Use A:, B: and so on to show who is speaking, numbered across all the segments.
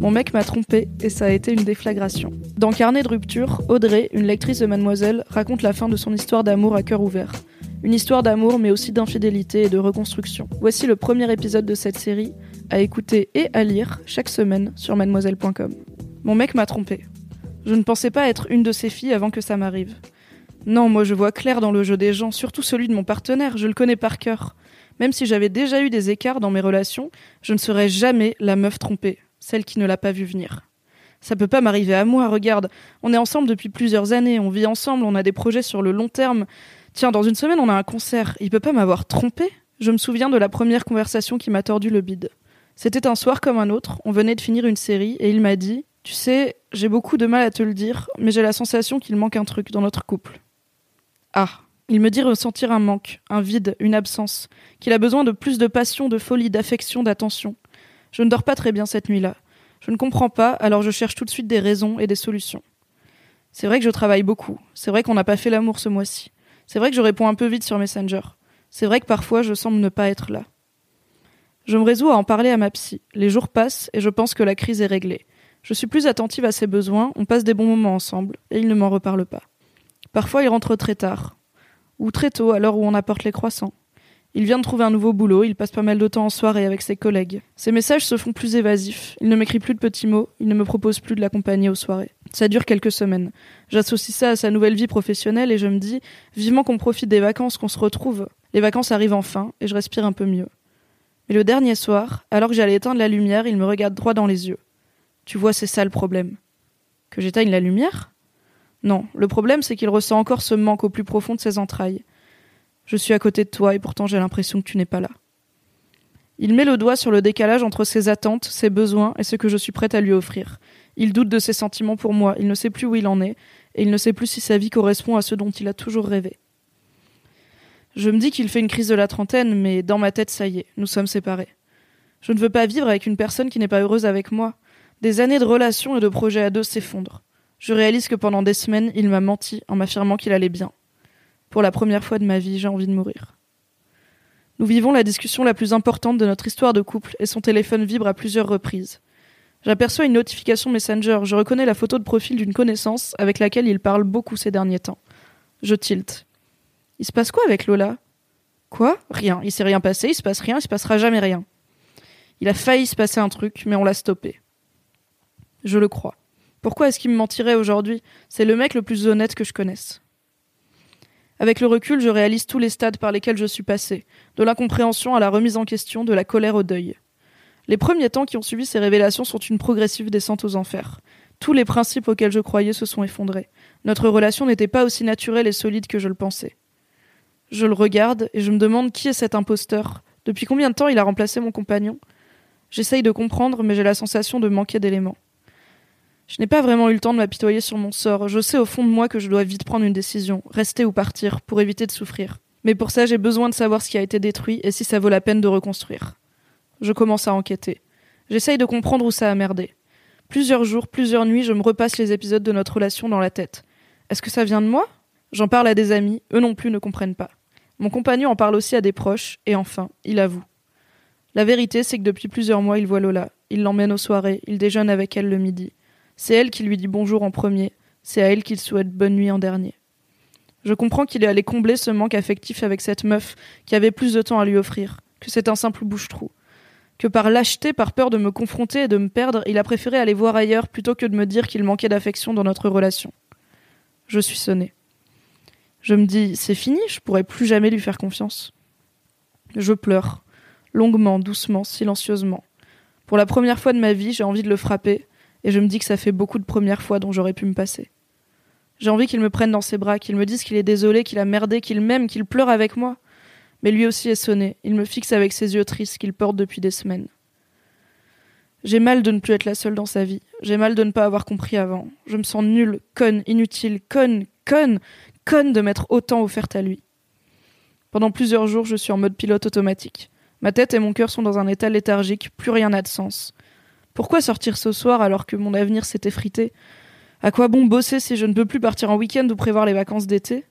A: Mon mec m'a trompé et ça a été une déflagration. Dans Carnet de rupture, Audrey, une lectrice de Mademoiselle, raconte la fin de son histoire d'amour à cœur ouvert. Une histoire d'amour mais aussi d'infidélité et de reconstruction. Voici le premier épisode de cette série à écouter et à lire chaque semaine sur mademoiselle.com. Mon mec m'a trompé. Je ne pensais pas être une de ces filles avant que ça m'arrive. Non, moi je vois clair dans le jeu des gens, surtout celui de mon partenaire, je le connais par cœur. Même si j'avais déjà eu des écarts dans mes relations, je ne serais jamais la meuf trompée, celle qui ne l'a pas vu venir. Ça peut pas m'arriver à moi, regarde, on est ensemble depuis plusieurs années, on vit ensemble, on a des projets sur le long terme. Tiens, dans une semaine on a un concert, il peut pas m'avoir trompé? Je me souviens de la première conversation qui m'a tordu le bide. C'était un soir comme un autre, on venait de finir une série et il m'a dit Tu sais, j'ai beaucoup de mal à te le dire, mais j'ai la sensation qu'il manque un truc dans notre couple. Ah, il me dit ressentir un manque, un vide, une absence, qu'il a besoin de plus de passion, de folie, d'affection, d'attention. Je ne dors pas très bien cette nuit-là. Je ne comprends pas, alors je cherche tout de suite des raisons et des solutions. C'est vrai que je travaille beaucoup. C'est vrai qu'on n'a pas fait l'amour ce mois-ci. C'est vrai que je réponds un peu vite sur Messenger. C'est vrai que parfois je semble ne pas être là. Je me résous à en parler à ma psy. Les jours passent et je pense que la crise est réglée. Je suis plus attentive à ses besoins, on passe des bons moments ensemble, et il ne m'en reparle pas. Parfois il rentre très tard, ou très tôt à l'heure où on apporte les croissants. Il vient de trouver un nouveau boulot, il passe pas mal de temps en soirée avec ses collègues. Ses messages se font plus évasifs, il ne m'écrit plus de petits mots, il ne me propose plus de l'accompagner aux soirées. Ça dure quelques semaines. J'associe ça à sa nouvelle vie professionnelle et je me dis, vivement qu'on profite des vacances, qu'on se retrouve. Les vacances arrivent enfin, et je respire un peu mieux. Mais le dernier soir, alors que j'allais éteindre la lumière, il me regarde droit dans les yeux. Tu vois, c'est ça le problème. Que j'éteigne la lumière? Non, le problème c'est qu'il ressent encore ce manque au plus profond de ses entrailles. Je suis à côté de toi et pourtant j'ai l'impression que tu n'es pas là. Il met le doigt sur le décalage entre ses attentes, ses besoins et ce que je suis prête à lui offrir. Il doute de ses sentiments pour moi, il ne sait plus où il en est, et il ne sait plus si sa vie correspond à ce dont il a toujours rêvé. Je me dis qu'il fait une crise de la trentaine, mais dans ma tête, ça y est, nous sommes séparés. Je ne veux pas vivre avec une personne qui n'est pas heureuse avec moi. Des années de relations et de projets à deux s'effondrent. Je réalise que pendant des semaines, il m'a menti en m'affirmant qu'il allait bien. Pour la première fois de ma vie, j'ai envie de mourir. Nous vivons la discussion la plus importante de notre histoire de couple et son téléphone vibre à plusieurs reprises. J'aperçois une notification Messenger, je reconnais la photo de profil d'une connaissance avec laquelle il parle beaucoup ces derniers temps. Je tilte. Il se passe quoi avec Lola? Quoi? Rien. Il s'est rien passé, il se passe rien, il se passera jamais rien. Il a failli se passer un truc, mais on l'a stoppé. Je le crois. Pourquoi est-ce qu'il me mentirait aujourd'hui? C'est le mec le plus honnête que je connaisse. Avec le recul, je réalise tous les stades par lesquels je suis passé, de l'incompréhension à la remise en question, de la colère au deuil. Les premiers temps qui ont suivi ces révélations sont une progressive descente aux enfers. Tous les principes auxquels je croyais se sont effondrés. Notre relation n'était pas aussi naturelle et solide que je le pensais. Je le regarde et je me demande qui est cet imposteur. Depuis combien de temps il a remplacé mon compagnon? J'essaye de comprendre, mais j'ai la sensation de manquer d'éléments. Je n'ai pas vraiment eu le temps de m'apitoyer sur mon sort. Je sais au fond de moi que je dois vite prendre une décision, rester ou partir, pour éviter de souffrir. Mais pour ça, j'ai besoin de savoir ce qui a été détruit et si ça vaut la peine de reconstruire. Je commence à enquêter. J'essaye de comprendre où ça a merdé. Plusieurs jours, plusieurs nuits, je me repasse les épisodes de notre relation dans la tête. Est-ce que ça vient de moi? J'en parle à des amis, eux non plus ne comprennent pas. Mon compagnon en parle aussi à des proches, et enfin, il avoue. La vérité, c'est que depuis plusieurs mois, il voit Lola. Il l'emmène aux soirées, il déjeune avec elle le midi. C'est elle qui lui dit bonjour en premier, c'est à elle qu'il souhaite bonne nuit en dernier. Je comprends qu'il est allé combler ce manque affectif avec cette meuf qui avait plus de temps à lui offrir, que c'est un simple bouche-trou. Que par lâcheté, par peur de me confronter et de me perdre, il a préféré aller voir ailleurs plutôt que de me dire qu'il manquait d'affection dans notre relation. Je suis sonné. Je me dis, c'est fini, je pourrai plus jamais lui faire confiance. Je pleure, longuement, doucement, silencieusement. Pour la première fois de ma vie, j'ai envie de le frapper, et je me dis que ça fait beaucoup de premières fois dont j'aurais pu me passer. J'ai envie qu'il me prenne dans ses bras, qu'il me dise qu'il est désolé, qu'il a merdé, qu'il m'aime, qu'il pleure avec moi. Mais lui aussi est sonné, il me fixe avec ses yeux tristes qu'il porte depuis des semaines. J'ai mal de ne plus être la seule dans sa vie. J'ai mal de ne pas avoir compris avant. Je me sens nulle, conne, inutile, conne, conne, conne de m'être autant offerte à lui. Pendant plusieurs jours, je suis en mode pilote automatique. Ma tête et mon cœur sont dans un état léthargique, plus rien n'a de sens. Pourquoi sortir ce soir alors que mon avenir s'est effrité? À quoi bon bosser si je ne peux plus partir en week-end ou prévoir les vacances d'été?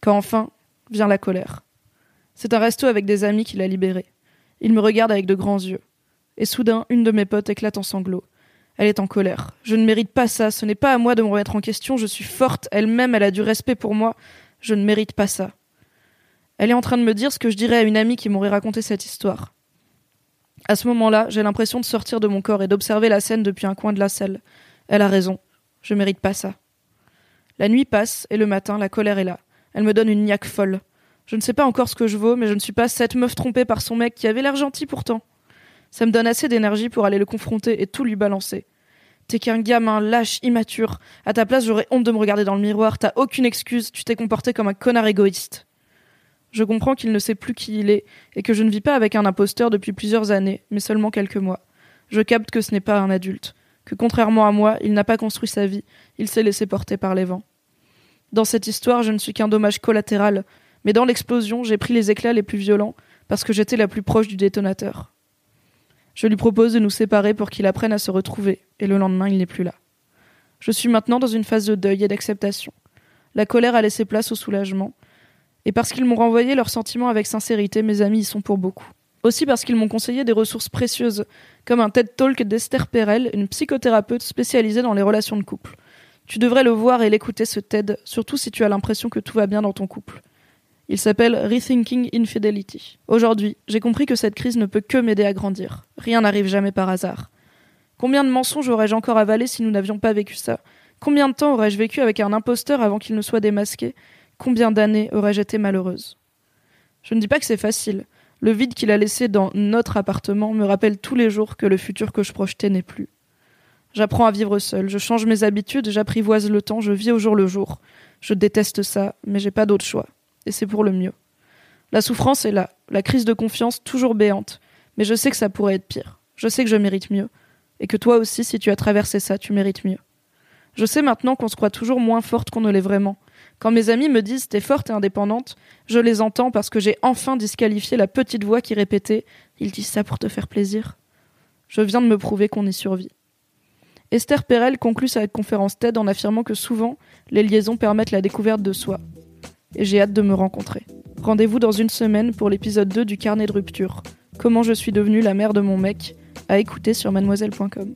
A: Quand enfin vient la colère. C'est un resto avec des amis qui l'a libéré. Il me regarde avec de grands yeux. Et soudain, une de mes potes éclate en sanglots. Elle est en colère. Je ne mérite pas ça, ce n'est pas à moi de me remettre en question, je suis forte, elle-même, elle a du respect pour moi. Je ne mérite pas ça. Elle est en train de me dire ce que je dirais à une amie qui m'aurait raconté cette histoire. À ce moment-là, j'ai l'impression de sortir de mon corps et d'observer la scène depuis un coin de la salle. Elle a raison. Je mérite pas ça. La nuit passe, et le matin, la colère est là. Elle me donne une niaque folle. Je ne sais pas encore ce que je vaux, mais je ne suis pas cette meuf trompée par son mec qui avait l'air gentil pourtant. Ça me donne assez d'énergie pour aller le confronter et tout lui balancer. T'es qu'un gamin lâche, immature. À ta place, j'aurais honte de me regarder dans le miroir. T'as aucune excuse. Tu t'es comporté comme un connard égoïste. Je comprends qu'il ne sait plus qui il est et que je ne vis pas avec un imposteur depuis plusieurs années, mais seulement quelques mois. Je capte que ce n'est pas un adulte, que contrairement à moi, il n'a pas construit sa vie, il s'est laissé porter par les vents. Dans cette histoire, je ne suis qu'un dommage collatéral, mais dans l'explosion, j'ai pris les éclats les plus violents parce que j'étais la plus proche du détonateur. Je lui propose de nous séparer pour qu'il apprenne à se retrouver, et le lendemain, il n'est plus là. Je suis maintenant dans une phase de deuil et d'acceptation. La colère a laissé place au soulagement, et parce qu'ils m'ont renvoyé leurs sentiments avec sincérité, mes amis y sont pour beaucoup. Aussi parce qu'ils m'ont conseillé des ressources précieuses, comme un TED Talk d'Esther Perel, une psychothérapeute spécialisée dans les relations de couple. Tu devrais le voir et l'écouter ce TED, surtout si tu as l'impression que tout va bien dans ton couple. Il s'appelle Rethinking Infidelity. Aujourd'hui, j'ai compris que cette crise ne peut que m'aider à grandir. Rien n'arrive jamais par hasard. Combien de mensonges aurais-je encore avalé si nous n'avions pas vécu ça? Combien de temps aurais-je vécu avec un imposteur avant qu'il ne soit démasqué? Combien d'années aurais-je été malheureuse? Je ne dis pas que c'est facile. Le vide qu'il a laissé dans notre appartement me rappelle tous les jours que le futur que je projetais n'est plus. J'apprends à vivre seule, je change mes habitudes, j'apprivoise le temps, je vis au jour le jour. Je déteste ça, mais j'ai pas d'autre choix. Et c'est pour le mieux. La souffrance est là, la crise de confiance toujours béante, mais je sais que ça pourrait être pire. Je sais que je mérite mieux. Et que toi aussi, si tu as traversé ça, tu mérites mieux. Je sais maintenant qu'on se croit toujours moins forte qu'on ne l'est vraiment, quand mes amis me disent t'es forte et indépendante, je les entends parce que j'ai enfin disqualifié la petite voix qui répétait ils disent ça pour te faire plaisir. Je viens de me prouver qu'on y survit. Esther Perel conclut sa conférence TED en affirmant que souvent, les liaisons permettent la découverte de soi. Et j'ai hâte de me rencontrer. Rendez-vous dans une semaine pour l'épisode 2 du carnet de rupture. Comment je suis devenue la mère de mon mec, à écouter sur mademoiselle.com.